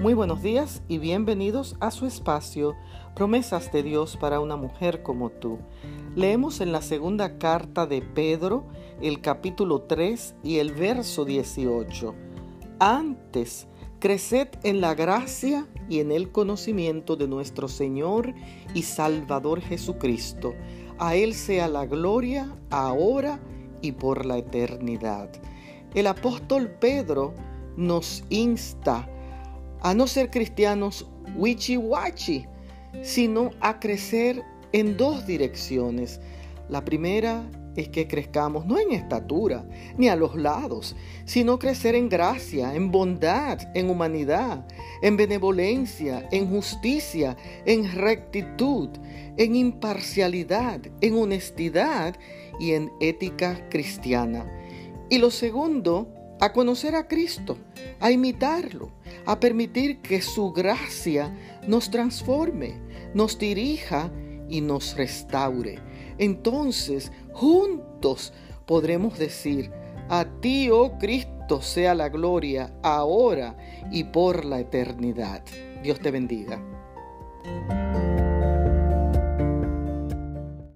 Muy buenos días y bienvenidos a su espacio Promesas de Dios para una mujer como tú. Leemos en la segunda carta de Pedro el capítulo 3 y el verso 18. Antes, creced en la gracia y en el conocimiento de nuestro Señor y Salvador Jesucristo. A Él sea la gloria ahora y por la eternidad. El apóstol Pedro nos insta a no ser cristianos wichi-wachi, sino a crecer en dos direcciones. La primera es que crezcamos no en estatura ni a los lados, sino crecer en gracia, en bondad, en humanidad, en benevolencia, en justicia, en rectitud, en imparcialidad, en honestidad y en ética cristiana. Y lo segundo a conocer a Cristo, a imitarlo, a permitir que su gracia nos transforme, nos dirija y nos restaure. Entonces, juntos podremos decir, a ti, oh Cristo, sea la gloria ahora y por la eternidad. Dios te bendiga.